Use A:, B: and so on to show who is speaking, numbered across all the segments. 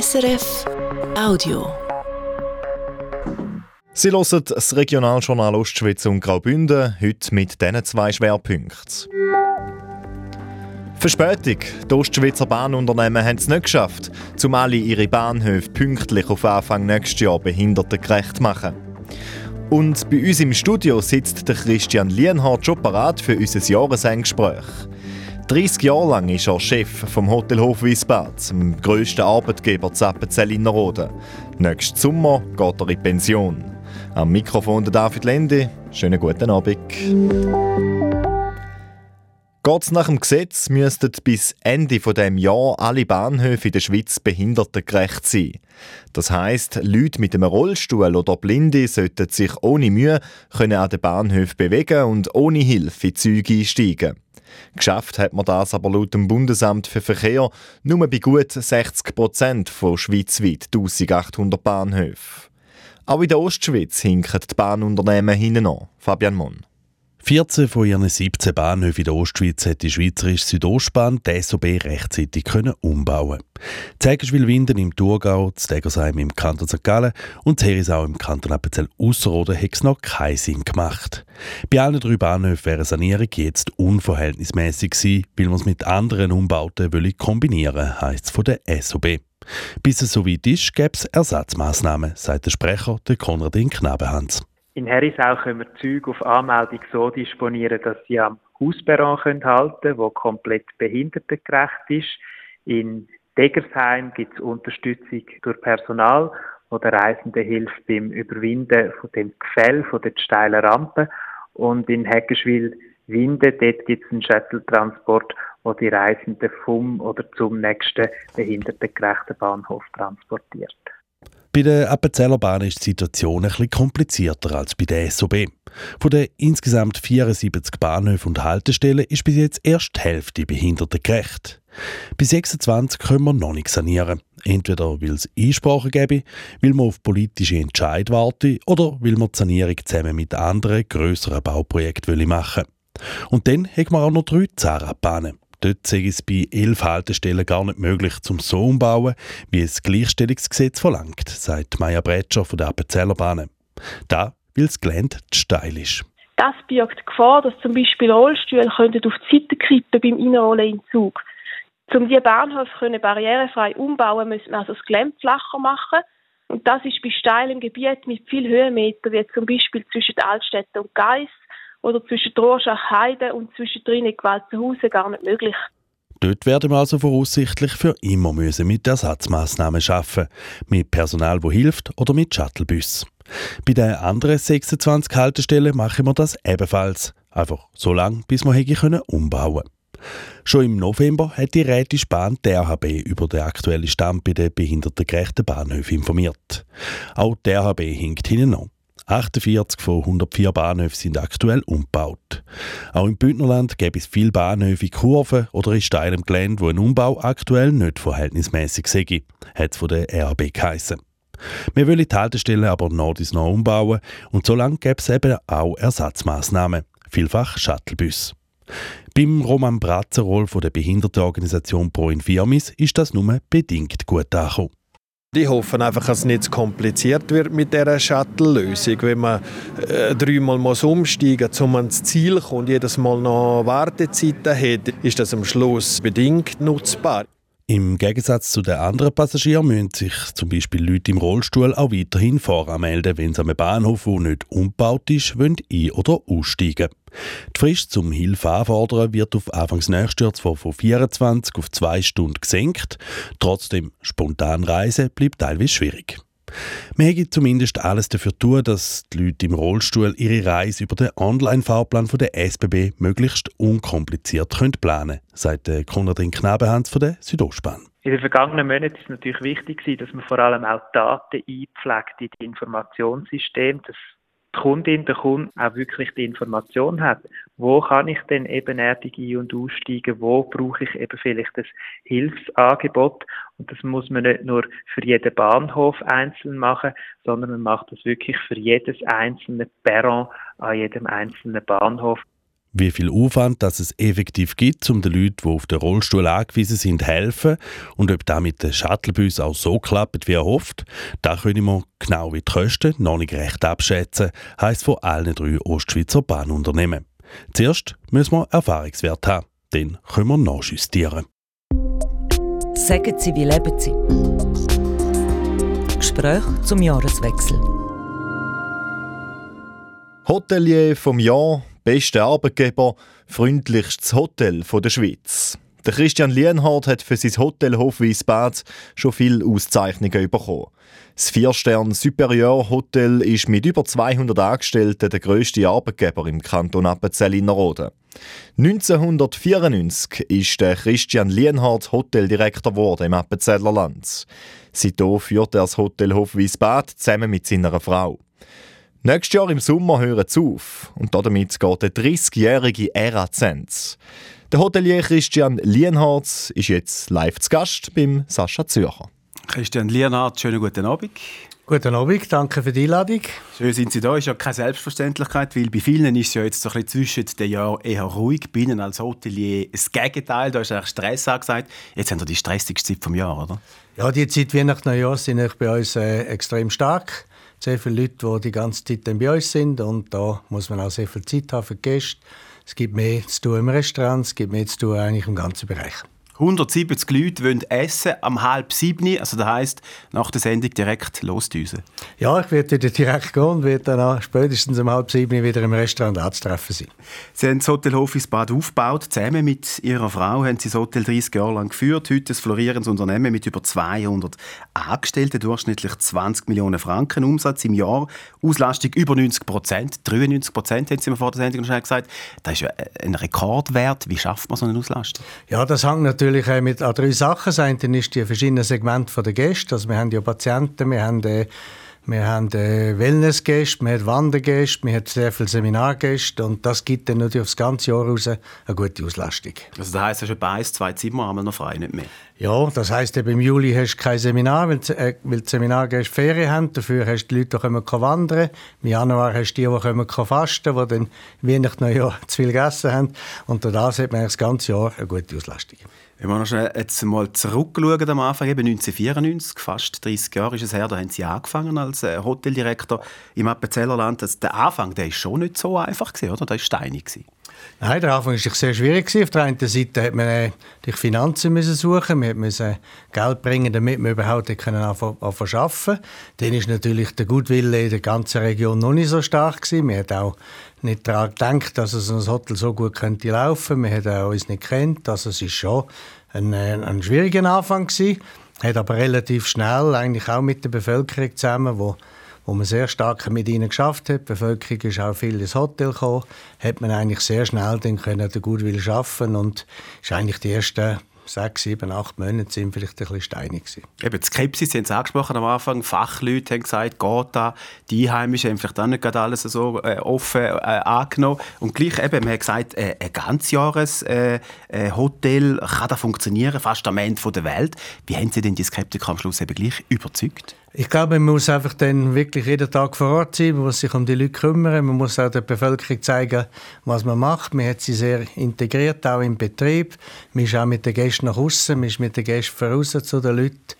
A: SRF Audio.
B: Sie hören das Regionaljournal Ostschweiz und Graubünden, heute mit diesen zwei Schwerpunkten. Verspätung. Die Ostschweizer Bahnunternehmen haben es nicht geschafft, um alle ihre Bahnhöfe pünktlich auf Anfang nächstes Jahr behindertengerecht zu machen. Und bei uns im Studio sitzt der Christian Lienhardt schon parat für unser Jahresendgespräch. 30 Jahre lang ist er Chef vom Hotel Hof Wiesbad, dem grössten Arbeitgeber Zappenzell Innerrhoden. Nächsten Sommer geht er in Pension. Am Mikrofon der David Lendi. Schönen guten Abend. Geht's nach dem Gesetz, müssten bis Ende dieses Jahr alle Bahnhöfe in der Schweiz behindertengerecht sein. Das heisst, Leute mit einem Rollstuhl oder Blinde sollten sich ohne Mühe können an den Bahnhöfen bewegen und ohne Hilfe in Züge einsteigen. Geschafft hat man das aber laut dem Bundesamt für Verkehr nur bei gut 60 Prozent von schweizweit 1800 Bahnhöfen. Auch in der Ostschweiz hinken die Bahnunternehmen hinten an. Fabian Monn.
C: 14 von ihren 17 Bahnhöfen in der Ostschweiz hat die Schweizerische Südostbahn die SOB rechtzeitig können umbauen Zegenswil-Winden im Thurgau, Stegersheim im Kanton St. Gallen und Herisau im Kanton Appenzell Ausserrhoden hat es noch keinen Sinn gemacht. Bei allen drei Bahnhöfen wäre eine Sanierung jetzt unverhältnismäßig gewesen, weil man es mit anderen Umbauten kombinieren will, heisst es von der SOB. Bis es so weit ist, gäbe es Ersatzmaßnahmen, sagt der Sprecher, der Konradin Knabenhans.
D: In Herisau können wir Züge auf Anmeldung so disponieren, dass sie am Hausperron halten können, wo komplett behindertengerecht ist. In Degersheim gibt es Unterstützung durch Personal, wo der Reisende hilft beim Überwinden von dem Gefäll, von der steilen Rampe. Und in Heckenschwil Winde, dort gibt es einen Shuttle-Transport, wo die Reisenden vom oder zum nächsten behindertengerechten Bahnhof transportiert.
C: Bei der Appenzeller Bahn ist die Situation etwas komplizierter als bei der SOB. Von den insgesamt 74 Bahnhöfen und Haltestellen ist bis jetzt erst die Hälfte behindertengerecht. Bei 26 können wir noch nicht sanieren. Entweder weil es Einsprachen gäbe, weil man auf politische Entscheid warte oder weil man die Sanierung zusammen mit anderen grösseren Bauprojekten machen will. Und dann haben wir auch noch drei Zahnradbahnen. Dort sei es bei elf Haltestellen gar nicht möglich, zum so umbauen, wie es Gleichstellungsgesetz verlangt, sagt Maya Bretscher von der Appenzeller Bahn. Da, weil das Gelände zu steil ist.
E: Das birgt die Gefahr, dass zum Beispiel Rollstühle auf die Seite kippen beim Einrollen in Zug. Um diese Bahnhöfe barrierefrei umbauen, müssen wir also das Gelände flacher machen. Und das ist bei steilem Gebiet mit viel Höhenmeter, wie zum Beispiel zwischen Altstädten und Geiss, oder zwischen Rorschach Heide und zwischen Trinik Walzenhausen gar nicht möglich.
C: Dort werden wir also voraussichtlich für immer müssen mit Ersatzmaßnahmen schaffen, mit Personal, wo hilft oder mit Shuttlebus. Bei den anderen 26 Haltestellen machen wir das ebenfalls, einfach so lange, bis wir können umbauen. Schon im November hat die Rätische Bahn der RHB über den aktuellen Stand bei den behindertengerechten Bahnhöfen informiert. Auch der RHB hinkt hinten an. 48 von 104 Bahnhöfen sind aktuell umgebaut. Auch im Bündnerland gäbe es viele Bahnhöfe in Kurven oder in steilem Gelände, wo ein Umbau aktuell nicht verhältnismäßig sei, hat es von der RAB geheissen. Wir wollen die Haltestellen aber noch bis noch umbauen und solange gäbe es eben auch Ersatzmaßnahmen, vielfach Shuttlebus. Beim Roman Bratzerol von der Behindertenorganisation Pro Infirmis ist das nur bedingt gut angekommen.
F: Die hoffen einfach, dass es nicht zu kompliziert wird mit dieser Shuttle-Lösung. Wenn man äh, dreimal muss umsteigen muss, um ans Ziel zu kommen und jedes Mal noch Wartezeiten hat, ist das am Schluss bedingt nutzbar.
C: Im Gegensatz zu den anderen Passagieren müssen sich zum Beispiel Leute im Rollstuhl auch weiterhin voranmelden, wenn sie am Bahnhof, der nicht umgebaut ist, ein- oder aussteigen Die Frist zum Hilfe anfordern wird auf Anfangs nächstes von 24 auf 2 Stunden gesenkt, trotzdem spontan reisen bleibt teilweise schwierig. Wir haben zumindest alles dafür tun, dass die Leute im Rollstuhl ihre Reise über den Online-Fahrplan der SBB möglichst unkompliziert planen können, sagt Konradin Knabenhans von der Südostbahn.
D: In den vergangenen Monaten ist es natürlich wichtig, dass man vor allem auch Daten einpflegt in die Informationssysteme, dass die Kundin, der Kunde auch wirklich die Information hat. Wo kann ich denn ebenerdig ein- und aussteigen? Wo brauche ich eben vielleicht das Hilfsangebot? Und das muss man nicht nur für jeden Bahnhof einzeln machen, sondern man macht das wirklich für jedes einzelne Perron an jedem einzelnen Bahnhof.
C: Wie viel Aufwand das es effektiv gibt, um den Leuten, die auf den Rollstuhl angewiesen sind, helfen und ob das mit den Shuttlebus auch so klappt, wie erhofft, da können wir genau wie die Kosten noch nicht recht abschätzen, heisst von allen drei Ostschweizer Bahnunternehmen. Zuerst müssen wir Erfahrungswert haben, dann können wir nachjustieren.
A: Sagen Sie, wie leben Sie? Gespräch zum Jahreswechsel.
B: Hotelier vom Jahr, bester Arbeitgeber, freundlichstes Hotel der Schweiz. Der Christian Lienhardt hat für sein Hotel Hofwiesbad schon viele Auszeichnungen bekommen. Das Vier-Stern Superior Hotel ist mit über 200 Angestellten der grösste Arbeitgeber im Kanton Appenzell-Innerrhoden. 1994 ist der Christian Lienhardt Hoteldirektor geworden im Appenzeller Land. Seitdem führt er das Hotel Hofwiesbad zusammen mit seiner Frau. Nächstes Jahr im Sommer hören sie auf und damit geht der 30-jährige Ära zu Der Hotelier Christian Lienhardt ist jetzt live zu Gast beim Sascha Zürcher.
G: Christian Lienhardt, schönen guten Abend.
H: Guten Abend, danke für die Einladung.
G: Schön sind Sie da. Ist ja keine Selbstverständlichkeit, weil bei vielen ist es ja jetzt so ein bisschen zwischen den Jahren eher ruhig. Bei Ihnen als Hotelier das Gegenteil, da ist eigentlich Stress angesagt. Jetzt haben Sie die stressigste Zeit vom Jahr, oder?
H: Ja, die Zeit Weihnachten Neujahr sind bei uns äh, extrem stark sehr viele Leute, die die ganze Zeit bei uns sind und da muss man auch sehr viel Zeit haben für die Gäste. Es gibt mehr zu tun im Restaurant, es gibt mehr zu tun eigentlich im ganzen Bereich.
G: 170 Leute wollen essen am halb sieben, also das heisst, nach der Sendung direkt losdüsen.
H: Ja, ich werde direkt gehen und werde dann spätestens um halb sieben wieder im Restaurant anzutreffen sein.
G: Sie haben das Hotel Hofis Bad aufgebaut. Zusammen mit Ihrer Frau haben Sie das Hotel 30 Jahre lang geführt. Heute ein florierendes Unternehmen mit über 200 Angestellten, durchschnittlich 20 Millionen Franken Umsatz im Jahr. Auslastung über 90 Prozent, 93 Prozent, haben Sie mir vor der Sendung schon gesagt. Das ist ja ein Rekordwert. Wie schafft man so eine Auslastung?
H: Ja, das hängt natürlich natürlich mit an drei Sachen. Das eine ist die verschiedenen Segmente der Gäste. Also wir haben ja Patienten, wir haben äh, wir haben äh, Wellnessgäste, wir haben Wandergäste, wir haben sehr viele Seminargäste und das gibt dann natürlich aufs ganze Jahr raus eine gute Auslastung.
G: Also das heisst, du hast ein, zwei Zimmer einmal noch frei, nicht mehr?
H: Ja, das heisst, im Juli hast du kein Seminar, weil, äh, weil die Seminargäste Ferien haben. Dafür hast du die Leute, die können wandern Im Januar hast du die, die können fasten die dann Weihnachten Jahr zu viel gegessen haben. Und dadurch hat man das ganze Jahr eine gute Auslastung.
G: Wenn wir noch schnell jetzt mal zurückschauen am Anfang, eben 1994, fast 30 Jahre ist es her, da haben Sie angefangen als äh, Hoteldirektor im Appenzellerland. Also der Anfang, der ist schon nicht so einfach oder? Der war steinig.
H: Nein, der Anfang war sehr schwierig. Auf der einen Seite hat man äh, die Finanzen suchen, wir mussten Geld bringen, damit wir überhaupt anfangen arbeiten. Dann ist natürlich der Gutwille in der ganzen Region noch nicht so stark. Wir haben auch nicht daran gedacht, dass es ein Hotel so gut könnte laufen. Wir haben uns nicht kennt. Also es ist schon ein, äh, ein schwieriger Anfang gewesen. Hat aber relativ schnell eigentlich auch mit der Bevölkerung zusammen, wo wo man sehr stark mit ihnen geschafft hat. Die Bevölkerung ist auch viel ins Hotel gekommen, hat man eigentlich sehr schnell dann können den Goodwill schaffen und ist eigentlich die ersten sechs, sieben, acht Monate sind vielleicht ein bisschen steinig.
G: Eben, die Skepsis, Sie haben es angesprochen am Anfang, Fachleute haben gesagt, geht da, die Einheimischen haben vielleicht auch nicht gerade alles so äh, offen äh, angenommen. Und gleich eben, man hat gesagt, äh, ein ganzjahres-Hotel äh, äh kann da funktionieren, fast am Ende der Welt. Wie haben Sie denn die Skeptiker am Schluss eben gleich überzeugt?
H: Ich glaube, man muss einfach dann wirklich jeden Tag vor Ort sein, man muss sich um die Leute kümmern, man muss auch der Bevölkerung zeigen, was man macht. Man hat sie sehr integriert, auch im Betrieb. Man ist auch mit den Gästen nach außen, man ist mit den Gästen voraus zu den Leuten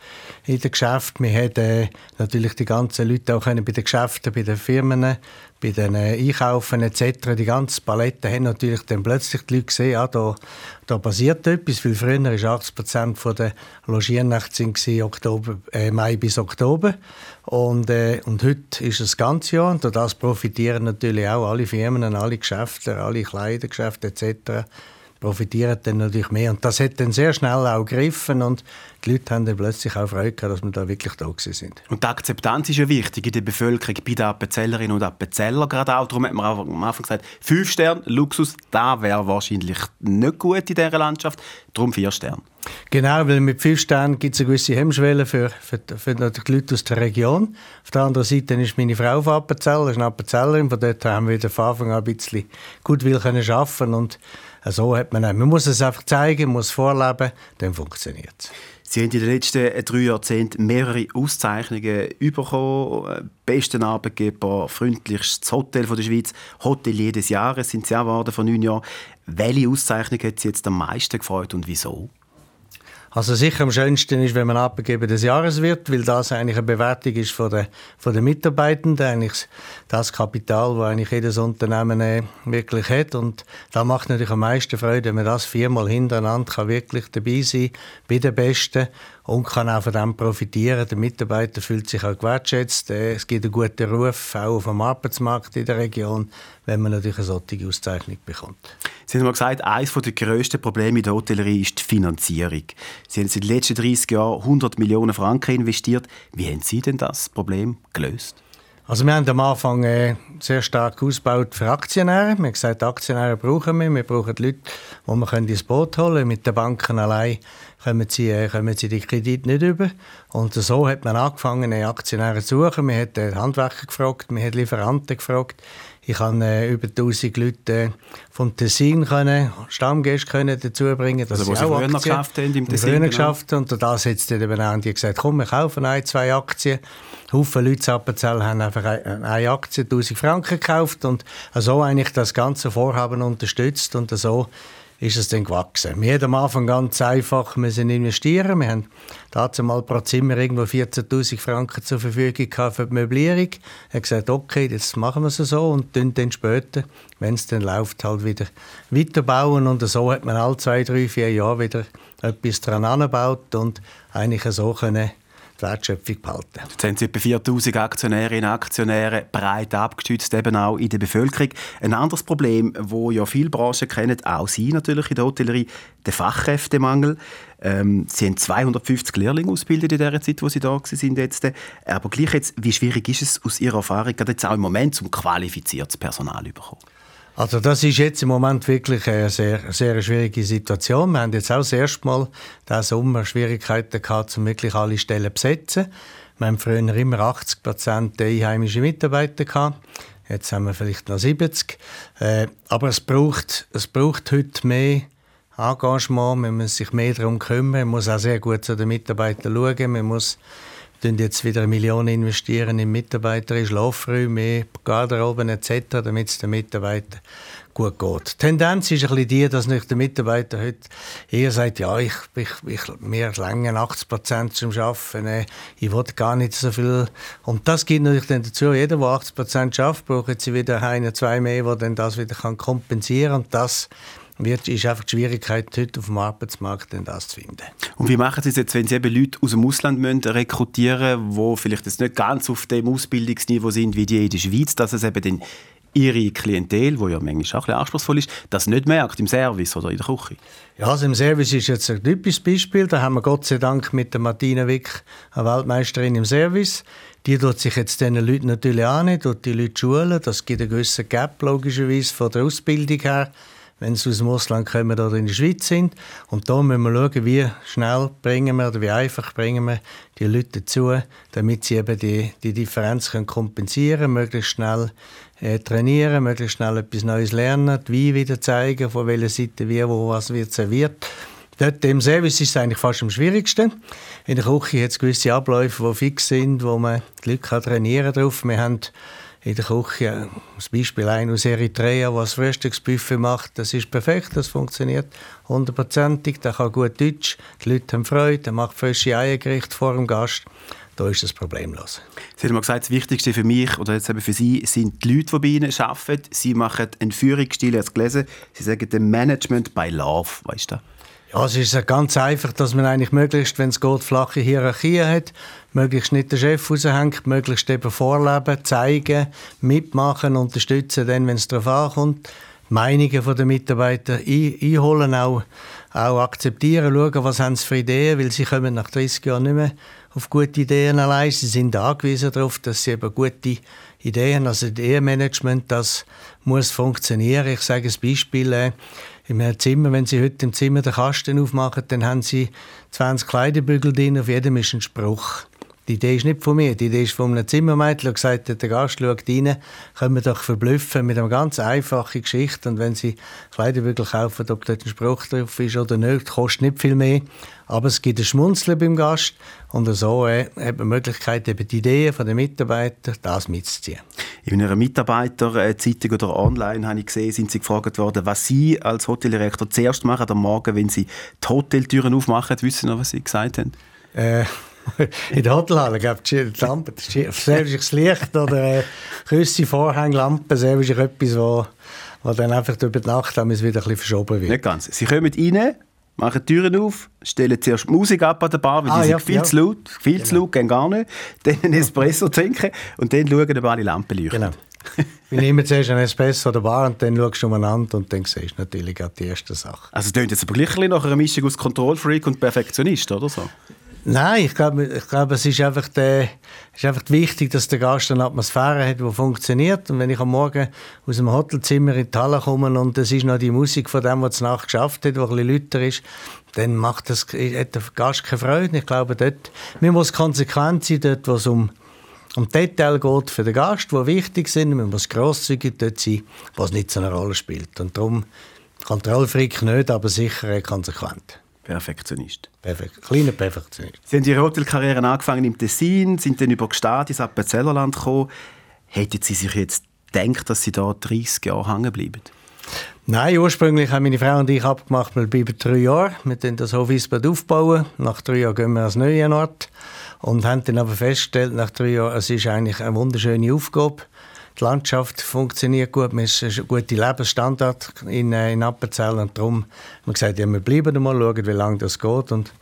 H: in den Geschäften. Wir haben äh, natürlich die ganzen Leute auch können bei den Geschäften, bei den Firmen, bei den äh, Einkaufen etc. Die ganze Palette haben natürlich dann plötzlich die Leute gesehen, ja, da, da passiert etwas, weil früher war 80 Prozent der Logiernächte äh, Mai bis Oktober und, äh, und heute ist es das ganze Jahr und das profitieren natürlich auch alle Firmen, alle Geschäfte, alle Kleidergeschäfte etc profitieren dann natürlich mehr. Und das hat dann sehr schnell auch gegriffen und die Leute haben dann plötzlich auch Freude gehabt, dass wir da wirklich da sind.
G: Und die Akzeptanz ist ja wichtig in der Bevölkerung, bei den Appenzellerinnen und Appenzeller gerade auch. Darum hat man auch am Anfang gesagt, fünf Sterne, Luxus, da wäre wahrscheinlich nicht gut in dieser Landschaft, darum vier Sterne.
H: Genau, weil mit fünf Sternen gibt es eine gewisse Hemmschwelle für, für, für die Leute aus der Region. Auf der anderen Seite ist meine Frau von Appenzell, ist eine Appenzellerin, von dort haben wir von Anfang an ein bisschen gut will können arbeiten und so hat man, man muss es einfach zeigen, muss vorleben, dann funktioniert es.
G: Sie haben in den letzten drei Jahrzehnten mehrere Auszeichnungen bekommen. Besten Arbeitgeber, freundlichstes Hotel der Schweiz, Hotelier des Jahres sind Sie auch geworden vor neun Jahren. Welche Auszeichnung hat Sie jetzt am meisten gefreut und wieso?
H: Also sicher am schönsten ist, wenn man Arbeitgeber des Jahres wird, weil das eigentlich eine Bewertung ist von den, von den Mitarbeitenden, eigentlich das Kapital, das eigentlich jedes Unternehmen äh, wirklich hat. Und da macht natürlich am meisten Freude, wenn man das viermal hintereinander kann wirklich dabei sein bei den Besten und kann auch von dem profitieren. Der Mitarbeiter fühlt sich auch gewertschätzt. Äh, es gibt einen guten Ruf, auch auf dem Arbeitsmarkt in der Region, wenn man natürlich eine solche Auszeichnung bekommt.
G: Sie haben mal gesagt, eines der grössten Probleme in der Hotellerie ist die Finanzierung. Sie haben in den letzten 30 Jahren 100 Millionen Franken investiert. Wie haben Sie denn das Problem gelöst?
H: Also wir haben am Anfang äh, sehr stark ausgebaut für Aktionäre. Wir haben gesagt, Aktionäre brauchen wir. Wir brauchen Leute, die wir ins Boot holen können. Mit den Banken allein kommen sie, äh, kommen sie die Kredite nicht über. Und so hat man angefangen, Aktionäre zu suchen. Wir haben äh, Handwerker gefragt, wir haben Lieferanten gefragt. Ich habe äh, über 1000 Leute äh, vom Tessin können, Stammgäste können dazu bringen, dass
G: also,
H: sie auch
G: Aktien geschafft haben im
H: Tessin. Genau. geschafft und das jetzt eben auch gesagt, komm, wir kaufen ein, zwei Aktien. Haufen Leute in Appenzell haben einfach eine Aktie, 1000 Franken gekauft und so eigentlich das ganze Vorhaben unterstützt und so ist es dann gewachsen. Wir haben am Anfang ganz einfach müssen investieren. Wir haben dazu mal pro Zimmer irgendwo 14.000 Franken zur Verfügung für die Möblierung. Wir haben gesagt, okay, jetzt machen wir es so und dann, dann später, wenn es dann läuft, halt wieder weiterbauen. Und so hat man alle zwei, drei, vier Jahre wieder etwas dran angebaut und eigentlich so können Wertschöpfung behalten.
G: Jetzt haben Sie etwa 4000 Aktionärinnen und Aktionäre breit abgestützt, eben auch in der Bevölkerung. Ein anderes Problem, wo ja viele Branchen kennen, auch Sie natürlich in der Hotellerie, der Fachkräftemangel. Ähm, Sie haben 250 Lehrlinge ausgebildet in der Zeit, wo Sie da sind jetzt. Aber gleich jetzt, wie schwierig ist es aus Ihrer Erfahrung, gerade jetzt auch im Moment, um qualifiziertes Personal zu bekommen?
H: Also das ist jetzt im Moment wirklich eine sehr, sehr schwierige Situation. Wir haben jetzt auch das erste Mal diesen Sommer Schwierigkeiten gehabt, um wirklich alle Stellen zu besetzen. Wir haben früher immer 80 Prozent einheimische Mitarbeiter gehabt. Jetzt haben wir vielleicht noch 70. Äh, aber es braucht, es braucht heute mehr Engagement. Man muss sich mehr darum kümmern. Man muss auch sehr gut zu den Mitarbeitern schauen. Man muss investieren jetzt wieder eine Million investieren in Mitarbeiter, in Schlafräume, Garderoben etc., damit es den Mitarbeitern gut geht. Die Tendenz ist ein bisschen die, dass nicht der Mitarbeiter heute eher sagt, ja, ich, ich, ich mir länger 80 Prozent zum Arbeiten, äh, ich will gar nicht so viel. Und das geht natürlich dann dazu, jeder, der 80 Prozent schafft, braucht jetzt wieder einen, zwei mehr, der dann das wieder kann kompensieren kann. Und das wird, ist einfach die Schwierigkeit heute auf dem Arbeitsmarkt, denn das zu finden.
G: Und wie machen Sie es jetzt, wenn Sie eben Leute aus dem Ausland müssen rekrutieren müssen, die vielleicht jetzt nicht ganz auf dem Ausbildungsniveau sind wie die in der Schweiz, dass es eben den ihre Klientel, die ja manchmal auch ein anspruchsvoll ist, das nicht merkt im Service oder in der Küche?
H: Ja, also im Service ist jetzt ein typisches Beispiel. Da haben wir Gott sei Dank mit der Martina Wick eine Weltmeisterin im Service. Die tut sich jetzt diesen Leuten natürlich an, tut die Leute schulen. Das gibt einen gewissen Gap logischerweise von der Ausbildung her wenn sie aus dem Ausland kommen oder in der Schweiz sind. Und da müssen wir schauen, wie schnell bringen wir oder wie einfach bringen wir die Leute dazu, damit sie eben die, die Differenz können kompensieren können, möglichst schnell äh, trainieren, möglichst schnell etwas Neues lernen, wie wieder zeigen, von welcher Seite wie, wo was wird serviert. Dort im Service ist es eigentlich fast am schwierigsten. In der Küche hat es gewisse Abläufe, die fix sind, wo man die Leute trainieren kann. Wir haben in der Küche. Das Beispiel ein aus Eritrea, der das Frühstücksbuffet macht, das ist perfekt, das funktioniert hundertprozentig, der kann gut Deutsch, die Leute haben Freude, er macht frische Eiergerichte vor dem Gast. Da ist das problemlos.
G: Sie haben gesagt, das Wichtigste für mich oder jetzt eben für Sie sind die Leute, die bei Ihnen arbeiten. Sie machen einen Führungsstil, ich gelesen. Sie sagen den Management by Love. Weißt du?
H: Ja, es ist ganz einfach, dass man eigentlich möglichst, wenn es geht, flache Hierarchien hat, möglichst nicht den Chef raushängt, möglichst eben vorleben, zeigen, mitmachen, unterstützen, dann, wenn es darauf ankommt, Meinungen der Mitarbeiter ein, einholen, auch, auch akzeptieren, schauen, was haben sie für Ideen, weil sie kommen nach 30 Jahren nicht mehr auf gute Ideen allein. Sie sind angewiesen darauf, dass sie eben gute Ideen. Also das Ehemanagement, das muss funktionieren. Ich sage ein Beispiel. Äh, im Zimmer, wenn Sie heute im Zimmer den Kasten aufmachen, dann haben Sie 20 Kleiderbügel drin, auf jedem ist ein Spruch. Die Idee ist nicht von mir, die Idee ist von einem Zimmermädchen, der gesagt hat, der Gast schaut rein, können wir doch verblüffen mit einer ganz einfachen Geschichte. Und wenn Sie Kleiderbügel kaufen, ob dort ein Spruch drauf ist oder nicht, kostet nicht viel mehr. Aber es gibt ein Schmunzeln beim Gast und so äh, hat man die Möglichkeit, eben die Ideen der Mitarbeiter das mitzuziehen.
G: In einer Mitarbeiterzeitung oder online habe ich gesehen, sind Sie gefragt worden, was Sie als Hoteldirektor zuerst machen am Morgen, wenn Sie die Hoteltüren aufmachen. Wissen Sie noch, was Sie gesagt haben?
H: Äh, in der Hotelhalle gibt es die Lampen, selbst Licht oder äh, Küsse, Vorhanglampen, selbst etwas, wo, wo dann einfach über die Nacht wieder ein bisschen verschoben wird.
G: Nicht ganz. Sie kommen rein, machen die Türen auf, stellen zuerst Musik ab an der Bar, weil ah, die ja, sind viel ja. zu laut, viel genau. zu laut, gehen gar nicht, dann einen Espresso trinken und dann schauen, ob alle Lampen leuchten. Genau.
H: Wir nehmen zuerst einen Espresso an der Bar und dann schaust du umeinander und dann siehst du natürlich auch die erste Sache.
G: Also es klingt jetzt aber gleich ein nach einer Mischung aus Kontrollfreak und Perfektionist, oder so?
H: Nein, ich glaube, ich glaube es ist einfach, der, ist einfach wichtig, dass der Gast eine Atmosphäre hat, die funktioniert. Und wenn ich am Morgen aus dem Hotelzimmer in die Halle komme und es ist noch die Musik von dem, was nachts geschafft hat, wo ein bisschen lauter ist, dann macht das, hat der Gast keine Freude. Ich glaube, dort, man muss konsequent sein, dort, wo es um um Detail geht für den Gast, die wichtig sind. Man muss grosszügig dort sein, was nicht so eine Rolle spielt. Und darum Kontrollfreak nicht, aber sicher konsequent.
G: Perfektionist.
H: Perfekt. Kleiner Perfektionist.
G: Sie haben Ihre Hotelkarriere angefangen im Tessin, sind dann über Gstaad ins Appenzellerland gekommen. Hätten Sie sich jetzt gedacht, dass Sie da 30 Jahre hängen bleiben?
H: Nein, ursprünglich haben meine Frau und ich abgemacht, wir bleiben drei Jahre. Wir bauen das Hofisbad aufbauen. Nach drei Jahren gehen wir als neuen Ort. Und haben dann aber festgestellt, nach drei Jahren, es ist eigentlich eine wunderschöne Aufgabe die Landschaft funktioniert gut, man ist ein guter Lebensstandard in, äh, in Appenzell und darum haben wir gesagt, ja, wir bleiben mal, schauen, wie lange das geht und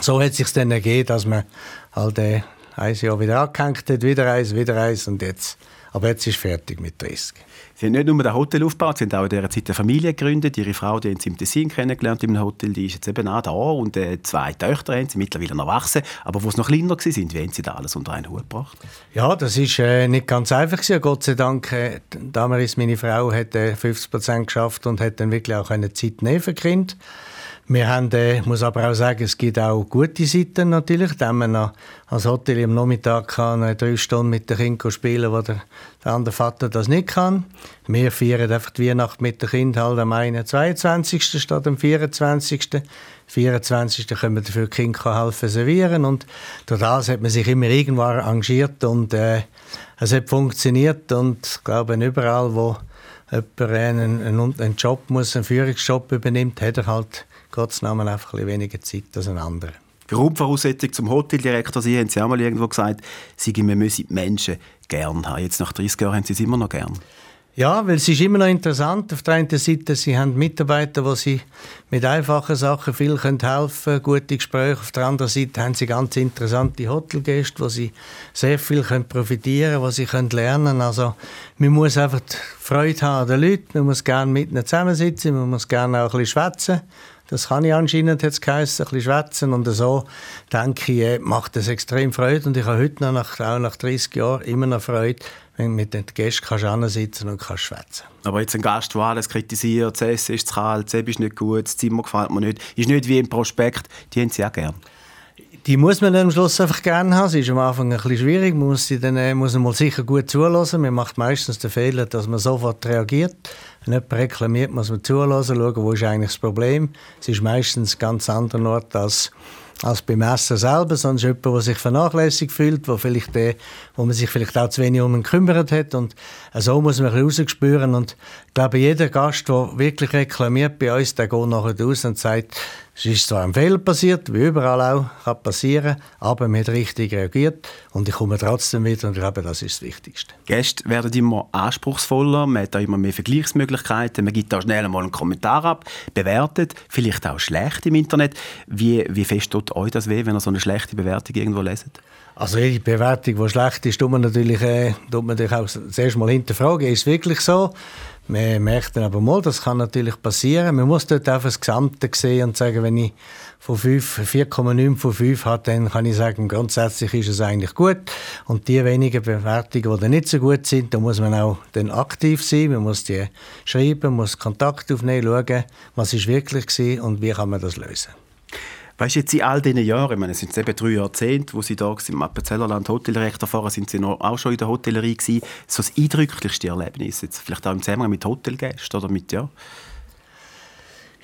H: so hat es sich dann ergeben, dass man halt äh, ein Jahr wieder angehängt hat, wieder eins, wieder eins und jetzt, aber jetzt ist fertig mit 30.
G: Sie haben nicht nur ein Hotel aufgebaut, Sie haben auch in dieser Zeit eine Familie gegründet. Ihre Frau, die haben Sie im Tessin kennengelernt, im Hotel, die ist jetzt eben auch da und äh, zwei Töchter haben Sie mittlerweile erwachsen. Aber wo sie noch kleiner waren, wie haben Sie da alles unter einen Hut gebracht?
H: Ja, das ist äh, nicht ganz einfach gewesen. Gott sei Dank, äh, damals meine Frau hat äh, 50 Prozent geschafft und hat dann wirklich auch eine Zeit nehmen für Kind. Wir haben, äh, muss aber auch sagen, es gibt auch gute Seiten natürlich. Da haben als Hotel am Nachmittag kann, drei Stunden mit den Kindern spielen, wo der, der andere Vater das nicht kann. Wir feiern einfach die Weihnacht mit den Kindern halt am 22. statt am 24. 24. können wir dafür die Kinder helfen servieren und durch das hat man sich immer irgendwo arrangiert und äh, es hat funktioniert und ich glaube überall, wo jemand einen, einen, einen Job muss, einen Führungsjob übernimmt, hat er halt Gottes Namen einfach ein weniger Zeit als ein anderer.
G: Grundvoraussetzung zum Hoteldirektor, Sie haben es ja mal irgendwo gesagt, Sie müssen die Menschen gern haben. Jetzt nach 30 Jahren haben Sie es immer noch gern.
H: Ja, weil es ist immer noch interessant. Auf der einen Seite, Sie haben Mitarbeiter, die Sie mit einfachen Sachen viel helfen können, gute Gespräche. Auf der anderen Seite haben Sie ganz interessante Hotelgäste, wo Sie sehr viel können profitieren können, was Sie können lernen können. Also, man muss einfach Freude haben an den Leuten, man muss gerne mit ihnen zusammensitzen, man muss gerne auch ein bisschen schwätzen. Das kann ich anscheinend, es geheißen, ein bisschen schwätzen. Und so, denke ich, äh, macht das extrem Freude. Und ich habe heute noch, nach, auch nach 30 Jahren, immer noch Freude, wenn du mit den Gästen kannst sitzen und kannst schwätzen.
G: Aber jetzt ein Gast, der alles kritisiert, das Essen ist zu kalt, das ist nicht gut, das Zimmer gefällt mir nicht, ist nicht wie im Prospekt, die haben sie auch gerne
H: die muss man dann am Schluss einfach gerne haben. Es ist am Anfang ein bisschen schwierig. Man muss, sie dann, äh, muss man mal sicher gut zulassen. Man macht meistens den Fehler, dass man sofort reagiert. Wenn jemand reklamiert, muss man zulassen, schauen, wo ist eigentlich das Problem. Es ist meistens ganz anderer Ort als als beim Essen selber, sondern jemand, der sich vernachlässigt fühlt, wo, vielleicht der, wo man sich vielleicht auch zu wenig um ihn gekümmert hat. Und so muss man ein bisschen. Und ich glaube, jeder Gast, der wirklich reklamiert bei uns, der geht nachher raus und sagt, es ist zwar ein Fehler passiert, wie überall auch, kann passieren, aber man hat richtig reagiert und ich komme trotzdem wieder und ich glaube, das ist das Wichtigste.
G: Gäste werden immer anspruchsvoller, man hat auch immer mehr Vergleichsmöglichkeiten, man gibt da schnell mal einen Kommentar ab, bewertet, vielleicht auch schlecht im Internet. Wie, wie fest tut euch das weh, wenn ihr so eine schlechte Bewertung irgendwo leset?
H: Also jede Bewertung, die schlecht ist, tut man natürlich, äh, tut man natürlich auch zuerst mal hinterfragen, ist es wirklich so? Man merkt dann aber mal, das kann natürlich passieren. Man muss dort einfach das Gesamte sehen und sagen, wenn ich von 4,9 von 5 habe, dann kann ich sagen, grundsätzlich ist es eigentlich gut. Und die wenigen Bewertungen, die nicht so gut sind, da muss man auch dann aktiv sein. Man muss die schreiben, muss Kontakt aufnehmen, schauen, was ist wirklich war und wie kann man das lösen.
G: Weißt du, jetzt in all diesen Jahren, ich meine, es sind eben drei Jahrzehnte, wo Sie da im Appenzellerland Hotelrecht erfahren, sind Sie noch, auch schon in der Hotellerie gewesen. So das eindrücklichste Erlebnis, jetzt vielleicht auch im Zusammenhang mit Hotelgästen oder mit, ja?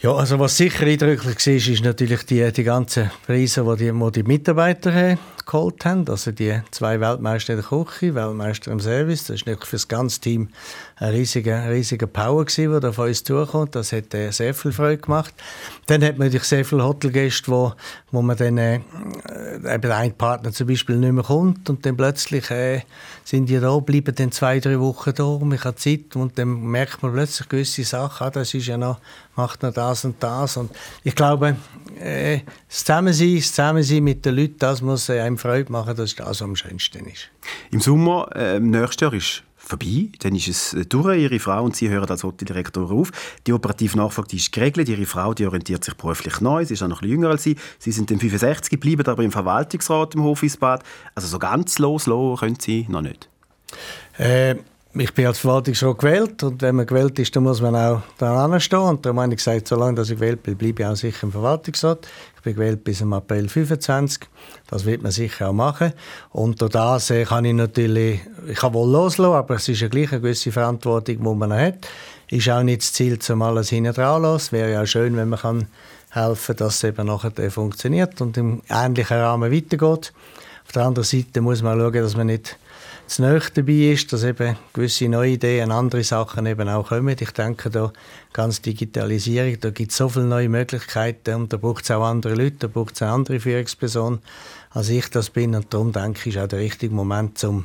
H: Ja, also was sicher eindrücklich war, ist natürlich die, die ganzen Preise, die die, die, Mitarbeiter haben geholt haben. Also die zwei Weltmeister in der Küche, Weltmeister im Service. Das war für das ganze Team ein riesiger, riesiger Power, gewesen, der auf uns zukommt. Das hat äh, sehr viel Freude gemacht. Dann hat man natürlich sehr viele Hotelgäste, wo, wo man dann äh, eben ein Partner zum Beispiel nicht mehr kommt und dann plötzlich äh, sind die da, bleiben dann zwei, drei Wochen da, und man hat Zeit und dann merkt man plötzlich gewisse Sachen, ah, das ist ja noch, macht noch das und das und ich glaube, äh, das Zusammensein, das Zusammensein mit den Leuten, das muss äh, einem Freude machen, das ist das, was am schönsten ist.
G: Im Sommer, äh, nächstes Jahr ist vorbei, dann ist es äh, durch. Ihre Frau und Sie hören als Hoteldirektor auf. Die operative Nachfolge ist geregelt. Ihre Frau die orientiert sich beruflich neu. Sie ist auch noch ein jünger als Sie. Sie sind dann 65 geblieben, aber im Verwaltungsrat im Hofisbad. Also so ganz loslassen können Sie noch nicht.
H: Äh, ich bin als Verwaltungsrat gewählt und wenn man gewählt ist, dann muss man auch da stehen. Und darum habe ich gesagt, solange ich gewählt bin, bleibe ich auch sicher im Verwaltungsrat. Gewählt bis im April 25. Das wird man sicher auch machen. Und durch das äh, kann ich natürlich, ich kann wohl loslassen, aber es ist ja gleich eine gewisse Verantwortung, die man hat. Ist auch nicht das Ziel, zum alles hinten dran Es wäre ja auch schön, wenn man kann helfen kann, dass es eben nachher funktioniert und im ähnlichen Rahmen weitergeht. Auf der anderen Seite muss man schauen, dass man nicht zu nahe dabei ist, dass eben gewisse neue Ideen, andere Sachen eben auch kommen. Ich denke, da ganz Digitalisierung, da gibt es so viele neue Möglichkeiten und da braucht es auch andere Leute, da braucht es eine andere Führungsperson, als ich das bin. Und darum denke ich, ist auch der richtige Moment, um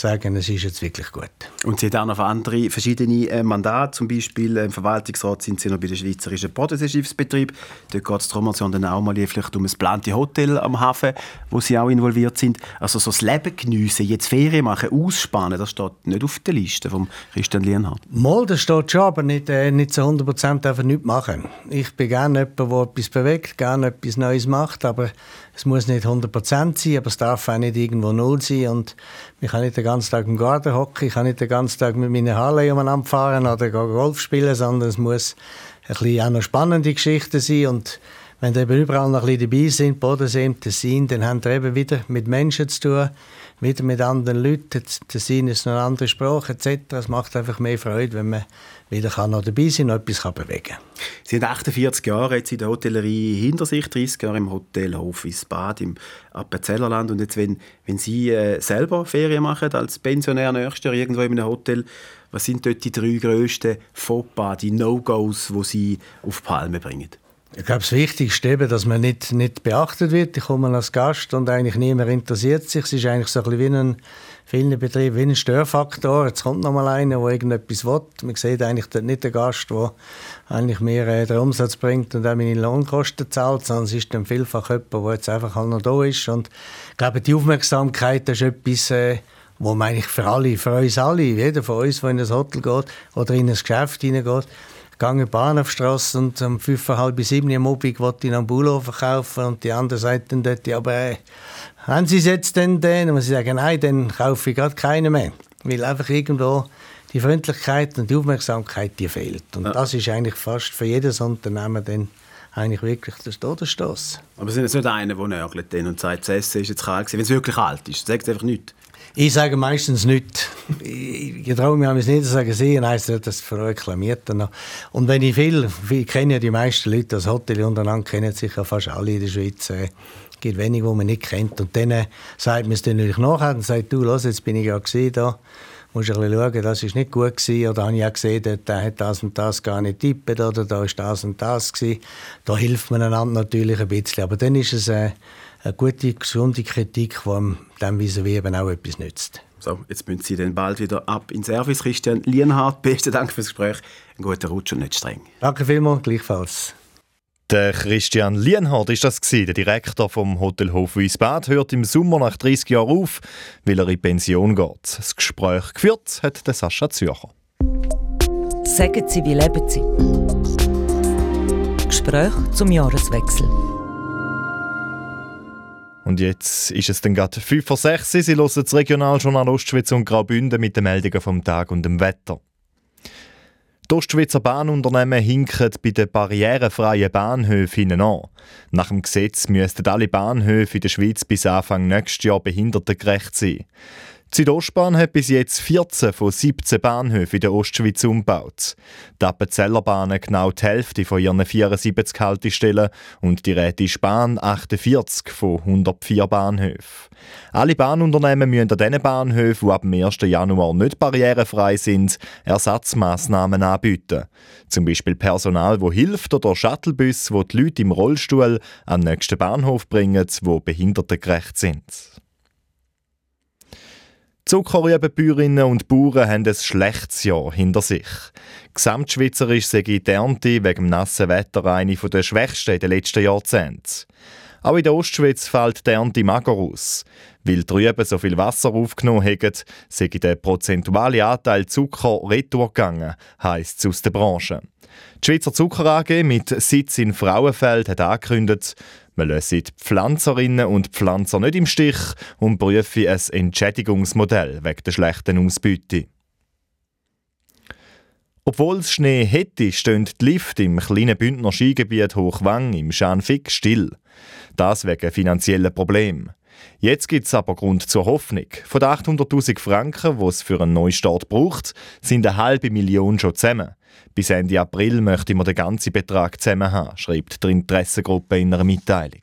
H: sagen, es ist jetzt wirklich gut.
G: Und Sie haben auch noch andere verschiedene äh, Mandate, zum Beispiel äh, im Verwaltungsrat sind Sie noch bei der Schweizerischen Bodensee-Schiffsbetrieb. Dort geht es darum, Sie haben dann auch mal vielleicht um ein plantes Hotel am Hafen, wo Sie auch involviert sind. Also so das Leben geniessen, jetzt Ferien machen, ausspannen, das steht nicht auf der Liste von Christian Lienhardt.
H: Mal, das steht schon, aber nicht, äh, nicht zu 100 Prozent einfach nichts machen. Ich bin gerne jemand, der etwas bewegt, gerne etwas Neues macht, aber es muss nicht 100% sein, aber es darf auch nicht irgendwo null sein. Und ich kann nicht den ganzen Tag im Garten hocken, ich kann nicht den ganzen Tag mit meinen Harley umeinander fahren oder Golf spielen, sondern es muss ein bisschen auch eine spannende Geschichte sein. Und wenn da überall noch ein bisschen dabei sind, Bodensee, im Tessin, dann haben wir eben wieder mit Menschen zu tun, wieder mit anderen Leuten. Tessin ist noch eine andere Sprache etc. Es macht einfach mehr Freude, wenn man wieder kann noch dabei sein und etwas kann bewegen kann.
G: Sie haben 48 Jahre jetzt in der Hotellerie hinter sich, 30 Jahre im Hotel Hof Bad im Appenzellerland. Und jetzt, wenn, wenn Sie äh, selber Ferien machen als Pensionär nächstes Jahr irgendwo in einem Hotel, was sind dort die drei grössten Fauxpas, die No-Gos, die Sie auf Palme bringen?
H: Ich glaube, das Wichtigste ist, dass man nicht, nicht beachtet wird. Ich komme als Gast und eigentlich niemand interessiert sich. Es ist eigentlich so ein bisschen wie ein vielen Betrieben wie ein Störfaktor. Jetzt kommt noch mal einer, der irgendetwas will. Man sieht eigentlich nicht den Gast, der eigentlich mehr äh, den Umsatz bringt und auch meine Lohnkosten zahlt, sondern es ist dann vielfach jemand, der jetzt einfach halt noch da ist. Und ich glaube, die Aufmerksamkeit ist etwas, äh, wo man eigentlich für alle, für uns alle, jeder von uns, der in ein Hotel geht oder in ein Geschäft hineingeht, gehe Bahnhofstrasse und um fünf, halb sieben am Abend wollte ich einen Bulo verkaufen und die andere sagt dann dort, ja, aber äh, haben Sie es jetzt denn den? Und muss ich sagen, nein, dann kaufe ich gerade keinen mehr. Weil einfach irgendwo die Freundlichkeit und die Aufmerksamkeit, die fehlt. Und ja. das ist eigentlich fast für jedes Unternehmen dann eigentlich wirklich der Todesstoß.
G: Aber sind jetzt nicht einer, der nörgelt und sagt, das Essen ist jetzt kalt wenn es wirklich alt ist? Sagt einfach nichts.
H: Ich sage meistens nichts. Ich, ich traue mich nicht zu sagen, sie heisst das verreklamiert noch. Und wenn ich viel, ich kenne ja die meisten Leute, das Hotel untereinander kennen sich ja fast alle in der Schweiz. Äh, es gibt wenige, die man nicht kennt. Und dann äh, sagt man es dann natürlich nachher und sagt, du, los, jetzt bin ich ja gesehen da musst du ein bisschen schauen, das war nicht gut gewesen, oder habe ich auch gesehen, der hat das und das gar nicht tippet, oder da ist das und das gewesen. Da hilft man einander natürlich ein bisschen, aber dann ist es äh, eine gute, gesunde Kritik, die dem vis eben auch etwas nützt.
G: So, jetzt müssen Sie dann bald wieder ab in Service. Christian Lienhardt, besten Dank fürs Gespräch. Einen guten Rutsch und nicht streng.
H: Danke vielmals, gleichfalls.
B: Der Christian Lienhardt ist das gewesen, der Direktor vom Hotel Hof Wiesbad hört im Sommer nach 30 Jahren auf, weil er in Pension geht. Das Gespräch geführt hat der Sascha Zürcher.
A: Sagen Sie, wie leben Sie? Gespräch zum Jahreswechsel.
B: Und jetzt ist es dann gerade 5 vor 6 Sie hören das Regionaljournal Ostschweiz und Graubünden mit den Meldungen vom Tag und dem Wetter. Die Ostschweizer Bahnunternehmen hinken bei den barrierefreien Bahnhöfen an. Nach dem Gesetz müssten alle Bahnhöfe in der Schweiz bis Anfang nächstes Jahr behindertengerecht sein. Die Südostbahn hat bis jetzt 14 von 17 Bahnhöfen in der Ostschweiz umgebaut. Die Appenzeller Bahnen genau die Hälfte von ihren 74 Haltestellen und die Rätische Bahn 48 von 104 Bahnhöfen. Alle Bahnunternehmen müssen an diesen Bahnhöfen, die ab dem 1. Januar nicht barrierefrei sind, Ersatzmaßnahmen anbieten. Zum Beispiel Personal, das hilft oder Shuttlebus, wo die Leute im Rollstuhl an den nächsten Bahnhof bringen, wo behindertengerecht sind. Zuckerrübenbäuerinnen und Bauern haben ein schlechtes Jahr hinter sich. Gesamtschweizerisch sei die Ernte wegen dem nassen Wetter eine der schwächsten in den letzten Jahrzehnten. Auch in der Ostschweiz fällt die Ernte mager aus. Weil die Rüben so viel Wasser aufgenommen haben, sei der prozentuale Anteil Zucker retour gegangen, heisst es aus der Branche. Die Schweizer Zucker AG mit Sitz in Frauenfeld hat angekündigt, man lasse die Pflanzerinnen und Pflanzer nicht im Stich und prüfe ein Entschädigungsmodell wegen der schlechten Ausbeute. Obwohl es Schnee hätte, stehen die Lift im kleinen Bündner Skigebiet Hochwang im Schanfix still. Das wegen finanziellen Problemen. Jetzt gibt es aber Grund zur Hoffnung. Von den 800'000 Franken, die es für einen Neustart braucht, sind eine halbe Million schon zusammen. Bis Ende April möchte man den ganzen Betrag zusammen haben, schreibt die Interessengruppe in einer Mitteilung.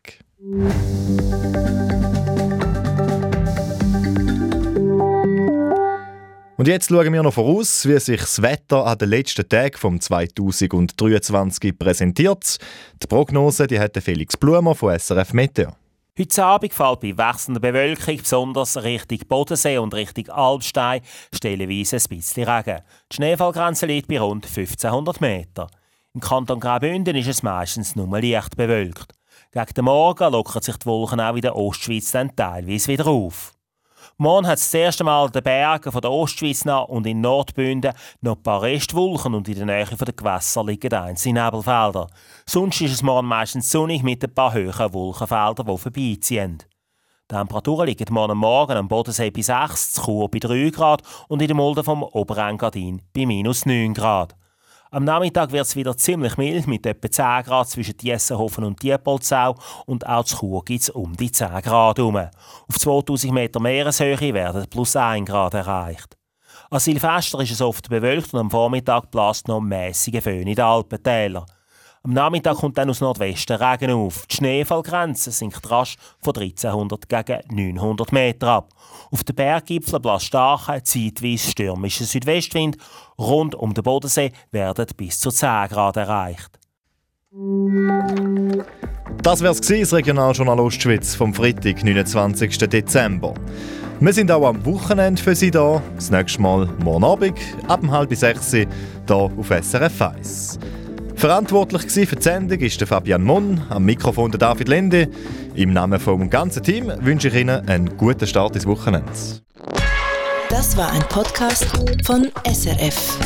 B: Und jetzt schauen wir noch voraus, wie sich das Wetter an den letzten Tagen vom 2023 präsentiert. Die Prognose die hat Felix Blumer von SRF Meteo.
I: Heute Abend fällt bei wechselnder Bewölkung, besonders Richtung Bodensee und Richtung Alpstein, stellenweise ein bisschen Regen. Die Schneefallgrenze liegt bei rund 1500 Meter. Im Kanton Graubünden ist es meistens nur leicht bewölkt. Gegen den Morgen lockern sich die Wolken auch in der Ostschweiz dann teilweise wieder auf. Morgen hat es das erste Mal den Bergen von der Ostschweiz nach und in Nordbünden noch ein paar Restwolken und in der Nähe der Gewässer liegen einzelne Nebelfelder. Sonst ist es morgen meistens sonnig mit ein paar höheren Wolkenfeldern, die vorbeiziehen. Die Temperaturen liegen morgen Morgen am Bodensee bei 6, zu Chur bei 3 Grad und in der Mulde vom Oberengadin bei minus 9 Grad. Am Nachmittag wird es wieder ziemlich mild mit etwa 10 Grad zwischen Jessenhofen und Diepolzau und auch zu Chur gibt es um die 10 Grad herum. Auf 2000 Meter Meereshöhe werden plus 1 Grad erreicht. An Silvester ist es oft bewölkt und am Vormittag bläst noch mäßige Föhn in den Alpentälern. Am Nachmittag kommt dann aus Nordwesten Regen auf. Die Schneefallgrenze sinkt rasch von 1300 gegen 900 Meter ab. Auf den Berggipfeln bläst starker, zeitweise stürmischer Südwestwind. Rund um den Bodensee werden bis zu 10 Grad erreicht.
B: Das wär's gewesen, das Regionaljournal Ostschweiz vom Freitag, 29. Dezember. Wir sind auch am Wochenende für Sie da. Das nächste Mal morgen Abend ab halb sechs hier auf SRF 1. Verantwortlich für die Sendung ist Fabian Monn, am Mikrofon der David Lende. Im Namen vom ganzen Team wünsche ich Ihnen einen guten Start ins Wochenende.
J: Das war ein Podcast von SRF.